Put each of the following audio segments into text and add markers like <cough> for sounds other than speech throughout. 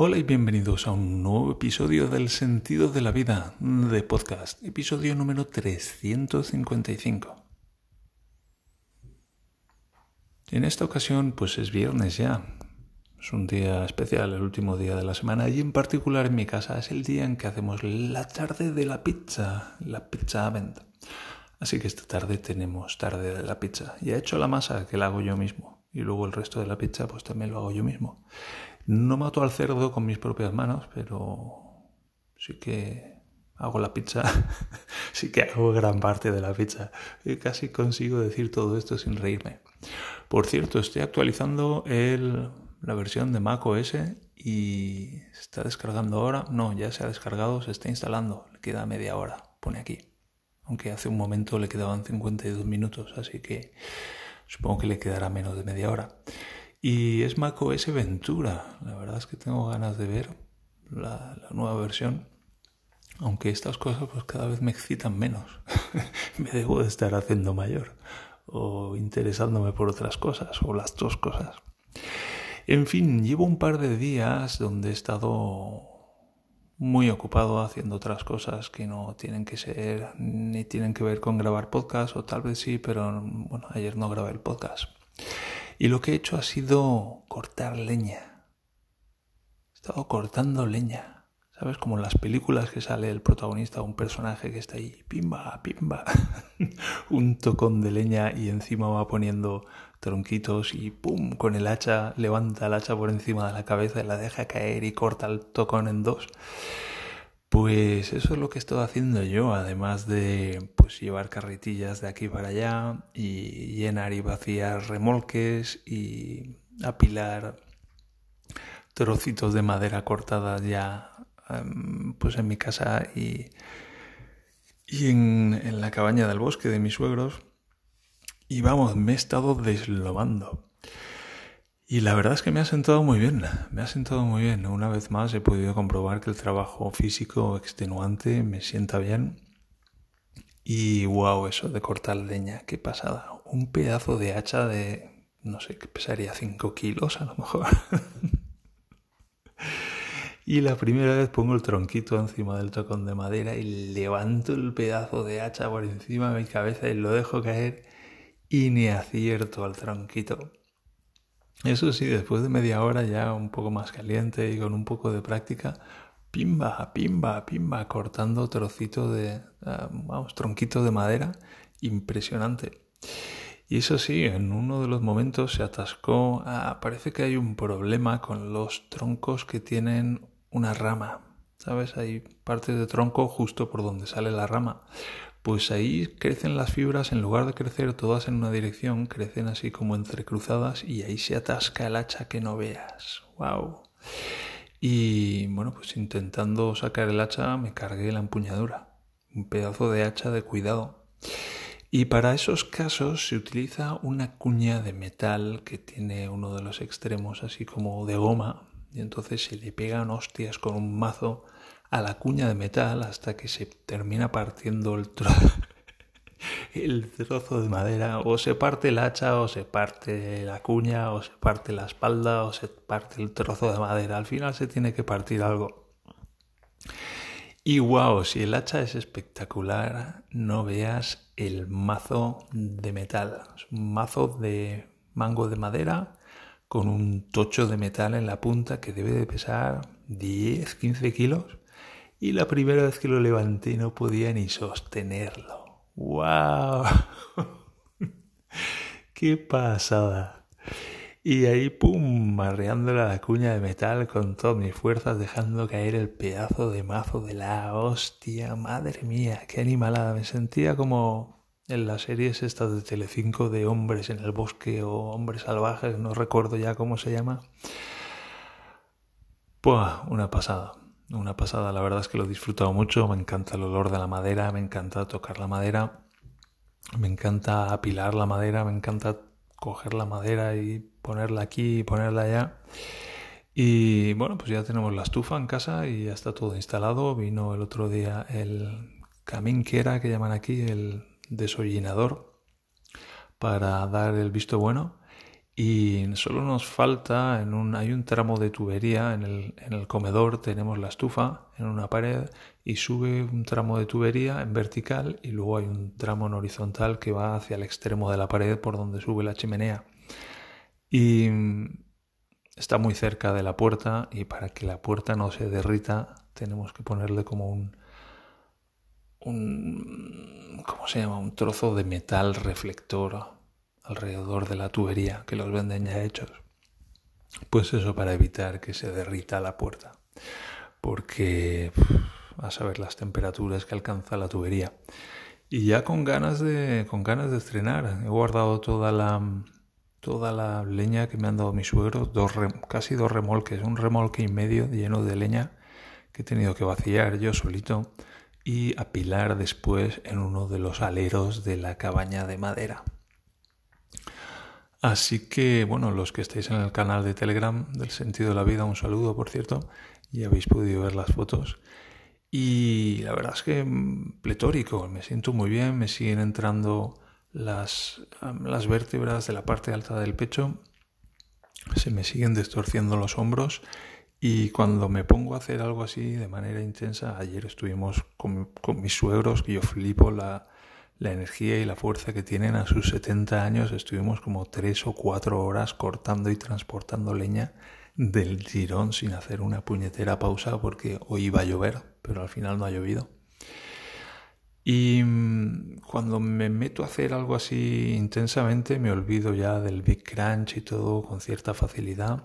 Hola y bienvenidos a un nuevo episodio del Sentido de la Vida de podcast, episodio número 355. En esta ocasión, pues es viernes ya. Es un día especial, el último día de la semana, y en particular en mi casa es el día en que hacemos la tarde de la pizza, la pizza event. Así que esta tarde tenemos tarde de la pizza. Y he hecho la masa que la hago yo mismo. Y luego el resto de la pizza, pues también lo hago yo mismo. No mato al cerdo con mis propias manos, pero sí que hago la pizza, <laughs> sí que hago gran parte de la pizza. Y casi consigo decir todo esto sin reírme. Por cierto, estoy actualizando el, la versión de Mac OS y se está descargando ahora. No, ya se ha descargado, se está instalando. Le queda media hora, pone aquí. Aunque hace un momento le quedaban 52 minutos, así que supongo que le quedará menos de media hora. Y es macOS Ventura. La verdad es que tengo ganas de ver la, nueva versión. Aunque estas cosas pues cada vez me excitan menos. <laughs> me debo de estar haciendo mayor. O interesándome por otras cosas. O las dos cosas. En fin, llevo un par de días donde he estado muy ocupado haciendo otras cosas que no tienen que ser ni tienen que ver con grabar podcast o tal vez sí, pero bueno, ayer no grabé el podcast. Y lo que he hecho ha sido cortar leña. He estado cortando leña. ¿Sabes? Como en las películas que sale el protagonista, un personaje que está ahí, pimba, pimba, <laughs> un tocón de leña y encima va poniendo tronquitos y pum, con el hacha, levanta el hacha por encima de la cabeza y la deja caer y corta el tocón en dos. Pues eso es lo que estoy haciendo yo, además de pues llevar carretillas de aquí para allá y llenar y vaciar remolques y apilar trocitos de madera cortada ya em, pues en mi casa y, y en, en la cabaña del bosque de mis suegros. Y vamos, me he estado deslomando. Y la verdad es que me ha sentado muy bien, me ha sentado muy bien. Una vez más he podido comprobar que el trabajo físico extenuante me sienta bien. Y wow, eso de cortar leña, qué pasada. Un pedazo de hacha de, no sé, que pesaría 5 kilos a lo mejor. <laughs> y la primera vez pongo el tronquito encima del tocón de madera y levanto el pedazo de hacha por encima de mi cabeza y lo dejo caer y ni acierto al tronquito. Eso sí, después de media hora ya un poco más caliente y con un poco de práctica, pimba, pimba, pimba, cortando trocitos de, ah, vamos, tronquitos de madera, impresionante. Y eso sí, en uno de los momentos se atascó, ah, parece que hay un problema con los troncos que tienen una rama, ¿sabes? Hay partes de tronco justo por donde sale la rama pues ahí crecen las fibras, en lugar de crecer todas en una dirección, crecen así como entrecruzadas y ahí se atasca el hacha que no veas. ¡Wow! Y bueno, pues intentando sacar el hacha me cargué la empuñadura, un pedazo de hacha de cuidado. Y para esos casos se utiliza una cuña de metal que tiene uno de los extremos así como de goma y entonces se le pegan hostias con un mazo a la cuña de metal hasta que se termina partiendo el, <laughs> el trozo de madera. O se parte el hacha, o se parte la cuña, o se parte la espalda, o se parte el trozo de madera. Al final se tiene que partir algo. Y wow, si el hacha es espectacular, no veas el mazo de metal. Es un mazo de mango de madera con un tocho de metal en la punta que debe de pesar 10, 15 kilos y la primera vez que lo levanté no podía ni sostenerlo. ¡Wow! <laughs> ¡Qué pasada! Y ahí, pum, marreándole la cuña de metal con todas mis fuerzas, dejando caer el pedazo de mazo de la hostia. Madre mía, qué animalada. Me sentía como en las series estas de Telecinco de hombres en el bosque o hombres salvajes, no recuerdo ya cómo se llama. Pues una pasada una pasada. La verdad es que lo he disfrutado mucho. Me encanta el olor de la madera, me encanta tocar la madera, me encanta apilar la madera, me encanta coger la madera y ponerla aquí y ponerla allá. Y bueno, pues ya tenemos la estufa en casa y ya está todo instalado. Vino el otro día el camín que era, que llaman aquí, el desollinador, para dar el visto bueno. Y solo nos falta, en un, hay un tramo de tubería, en el, en el comedor tenemos la estufa en una pared y sube un tramo de tubería en vertical y luego hay un tramo en horizontal que va hacia el extremo de la pared por donde sube la chimenea. Y está muy cerca de la puerta y para que la puerta no se derrita tenemos que ponerle como un, un ¿cómo se llama? un trozo de metal reflector alrededor de la tubería que los venden ya hechos. Pues eso para evitar que se derrita la puerta. Porque a saber las temperaturas que alcanza la tubería. Y ya con ganas de con ganas de estrenar, he guardado toda la toda la leña que me han dado mis suegros, dos casi dos remolques, un remolque y medio lleno de leña que he tenido que vaciar yo solito y apilar después en uno de los aleros de la cabaña de madera. Así que, bueno, los que estáis en el canal de Telegram del Sentido de la Vida, un saludo, por cierto, y habéis podido ver las fotos. Y la verdad es que mm, pletórico, me siento muy bien, me siguen entrando las, las vértebras de la parte alta del pecho, se me siguen distorciendo los hombros y cuando me pongo a hacer algo así de manera intensa, ayer estuvimos con, con mis suegros, que yo flipo la, la energía y la fuerza que tienen a sus 70 años, estuvimos como tres o cuatro horas cortando y transportando leña del tirón sin hacer una puñetera pausa porque hoy iba a llover, pero al final no ha llovido. Y mm, cuando me meto a hacer algo así intensamente me olvido ya del Big Crunch y todo con cierta facilidad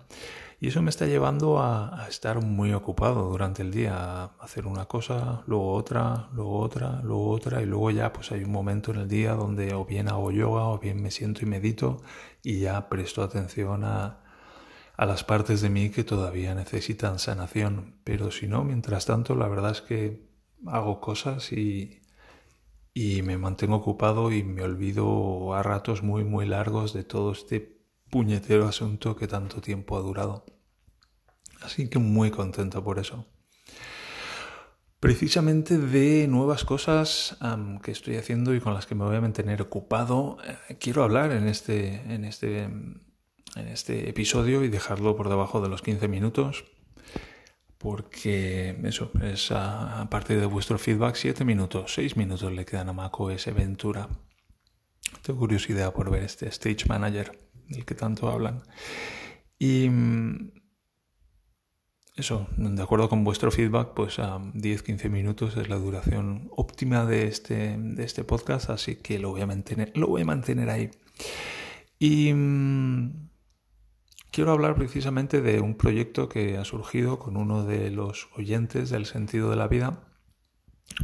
y eso me está llevando a, estar muy ocupado durante el día, a hacer una cosa, luego otra, luego otra, luego otra, y luego ya pues hay un momento en el día donde o bien hago yoga o bien me siento y medito y ya presto atención a, a las partes de mí que todavía necesitan sanación. Pero si no, mientras tanto, la verdad es que hago cosas y, y me mantengo ocupado y me olvido a ratos muy muy largos de todo este puñetero asunto que tanto tiempo ha durado. Así que muy contento por eso. Precisamente de nuevas cosas que estoy haciendo y con las que me voy a mantener ocupado, eh, quiero hablar en este, en, este, en este episodio y dejarlo por debajo de los 15 minutos, porque eso es a, partir de vuestro feedback, 7 minutos, 6 minutos le quedan a ese Ventura. Tengo curiosidad por ver este Stage Manager del que tanto hablan. Y eso, de acuerdo con vuestro feedback, pues a 10-15 minutos es la duración óptima de este, de este podcast, así que lo voy a mantener, lo voy a mantener ahí. Y mm, quiero hablar precisamente de un proyecto que ha surgido con uno de los oyentes del sentido de la vida,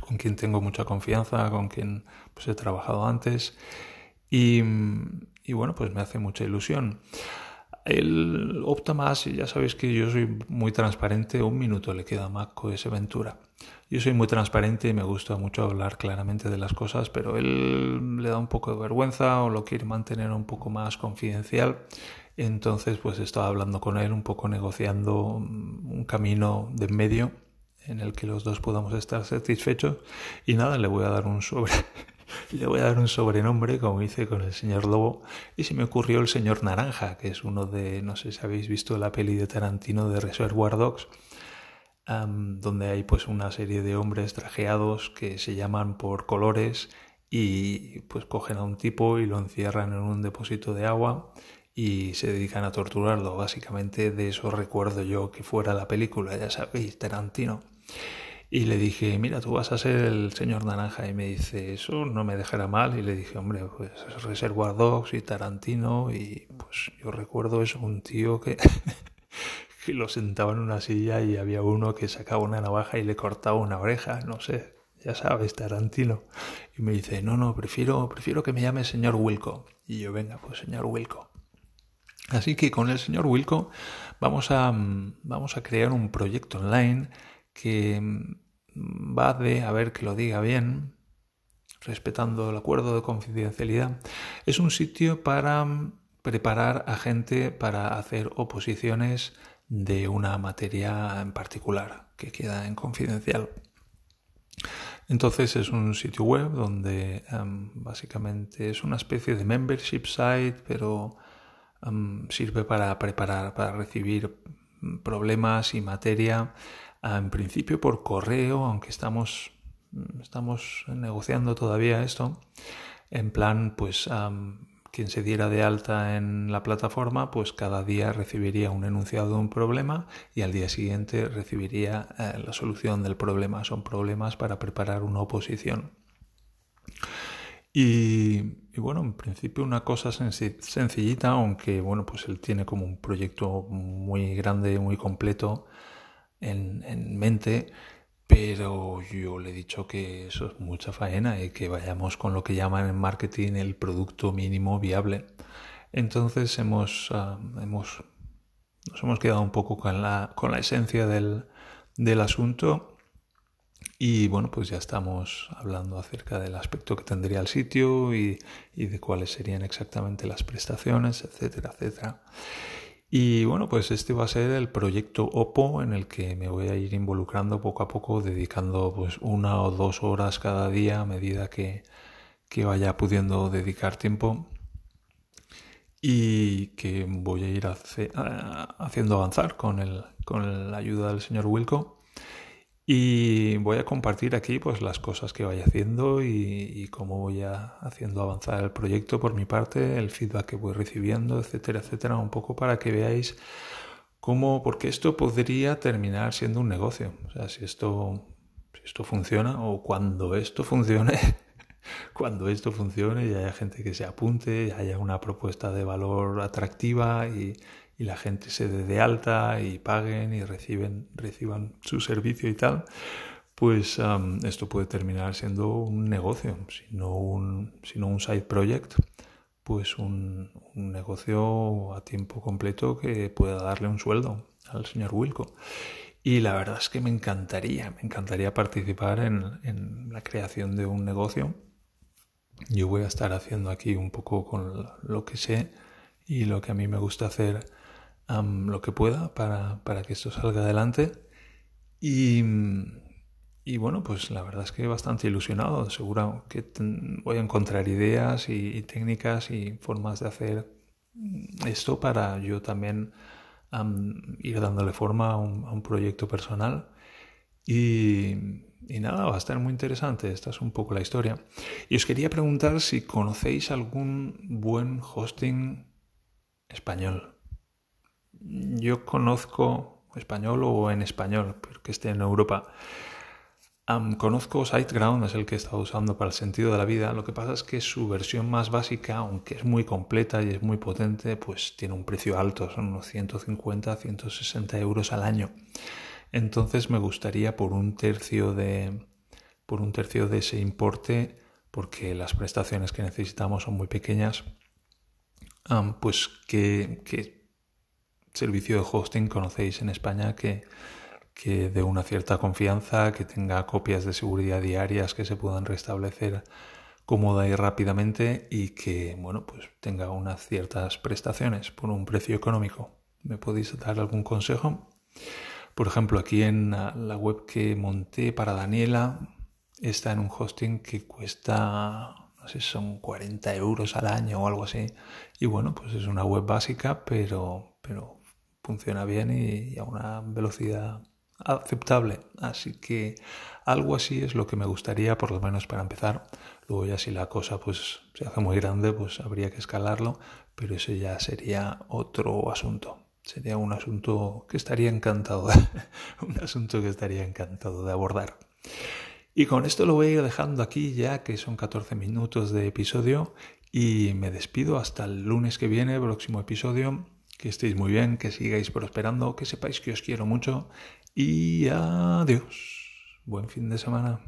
con quien tengo mucha confianza, con quien pues, he trabajado antes y, bueno, pues me hace mucha ilusión. Él opta más, y ya sabéis que yo soy muy transparente, un minuto le queda a Maco ese Ventura. Yo soy muy transparente y me gusta mucho hablar claramente de las cosas, pero él le da un poco de vergüenza o lo quiere mantener un poco más confidencial. Entonces, pues estaba hablando con él, un poco negociando un camino de medio en el que los dos podamos estar satisfechos. Y nada, le voy a dar un sobre <laughs> le voy a dar un sobrenombre, como hice con el señor Lobo, y se me ocurrió el señor Naranja, que es uno de, no sé si habéis visto la peli de Tarantino de Reservoir Dogs, donde hay pues una serie de hombres trajeados que se llaman por colores y pues cogen a un tipo y lo encierran en un depósito de agua y se dedican a torturarlo. Básicamente de eso recuerdo yo que fuera la película, ya sabéis, Tarantino. Y le dije, mira, tú vas a ser el señor Naranja. Y me dice, eso no me dejará mal. Y le dije, hombre, pues Reservoir Dogs y Tarantino. Y pues yo recuerdo eso, un tío que, <laughs> que lo sentaba en una silla y había uno que sacaba una navaja y le cortaba una oreja, no sé, ya sabes, Tarantino. Y me dice, no, no, prefiero, prefiero que me llame señor Wilco. Y yo, venga, pues señor Wilco. Así que con el señor Wilco vamos a, vamos a crear un proyecto online que mm, va de, a ver que lo diga bien, respetando el acuerdo de confidencialidad, es un sitio para mm, preparar a gente para hacer oposiciones de una materia en particular que queda en confidencial. Entonces es un sitio web donde em, básicamente es una especie de membership site, pero sirve para preparar, para recibir problemas y materia, en principio por correo, aunque estamos, estamos negociando todavía esto, en plan, pues quien se diera de alta en la plataforma, pues cada día recibiría un enunciado de un problema y al día siguiente recibiría eh, la solución del problema. Son problemas para preparar una oposición. Y, bueno, en principio una cosa sencillita, aunque bueno, pues él tiene como un proyecto muy grande, muy completo en, en mente pero yo le he dicho que eso es mucha faena y que vayamos con lo que llaman en marketing el producto mínimo viable. Entonces hemos, ah, hemos nos hemos quedado un poco con la, con la esencia del, del asunto y bueno, pues ya estamos hablando acerca del aspecto que tendría el sitio y, y de cuáles serían exactamente las prestaciones, etcétera, etcétera. Y bueno, pues este va a ser el proyecto OPO en el que me voy a ir involucrando poco a poco, dedicando pues una o dos horas cada día a medida que, que vaya pudiendo dedicar tiempo y que voy a ir haciendo avanzar con, el, con la ayuda del señor Wilco. Y voy a compartir aquí pues las cosas que vaya haciendo y, cómo voy haciendo avanzar el proyecto por mi parte, el feedback que voy recibiendo, etcétera, etcétera, un poco para que veáis cómo, porque esto podría terminar siendo un negocio. O sea, si esto, si esto funciona o cuando esto funcione, <laughs> cuando esto funcione y haya gente que se apunte, haya una propuesta de valor atractiva y, y la gente se dé de alta y paguen y reciben, reciban su servicio y tal, pues esto puede terminar siendo un negocio, sino un, sino un side project, pues un, un, negocio a tiempo completo que pueda darle un sueldo al señor Wilco. Y la verdad es que me encantaría, me encantaría participar en, en la creación de un negocio. Yo voy a estar haciendo aquí un poco con lo que sé y lo que a mí me gusta hacer lo que pueda para, para, que esto salga adelante. Y, y, bueno, pues la verdad es que bastante ilusionado. Seguro que voy a encontrar ideas y, técnicas y formas de hacer esto para yo también ir dándole forma a un, a un proyecto personal. Y, y, nada, va a estar muy interesante. Esta es un poco la historia. Y os quería preguntar si conocéis algún buen hosting español yo conozco español o en español, pero que esté en Europa. conozco SiteGround, es el que he estado usando para el sentido de la vida. Lo que pasa es que su versión más básica, aunque es muy completa y es muy potente, pues tiene un precio alto, son unos 150, 160 euros al año. Entonces me gustaría por un tercio de, por un tercio de ese importe, porque las prestaciones que necesitamos son muy pequeñas, pues que servicio de hosting conocéis en España que, que de una cierta confianza, que tenga copias de seguridad diarias que se puedan restablecer cómoda y rápidamente y que, bueno, pues tenga unas ciertas prestaciones por un precio económico. ¿Me podéis dar algún consejo? Por ejemplo, aquí en la web que monté para Daniela está en un hosting que cuesta, no sé, son 40 euros al año o algo así. Y bueno, pues es una web básica, pero, pero funciona bien y, a una velocidad aceptable. Así que algo así es lo que me gustaría, por lo menos para empezar. Luego ya si la cosa pues se hace muy grande, pues habría que escalarlo, pero eso ya sería otro asunto. Sería un asunto que estaría encantado, <laughs> un asunto que estaría encantado de abordar. Y con esto lo voy a ir dejando aquí ya que son 14 minutos de episodio y me despido hasta el lunes que viene, próximo episodio que estéis muy bien, que sigáis prosperando, que sepáis que os quiero mucho y adiós. Buen fin de semana.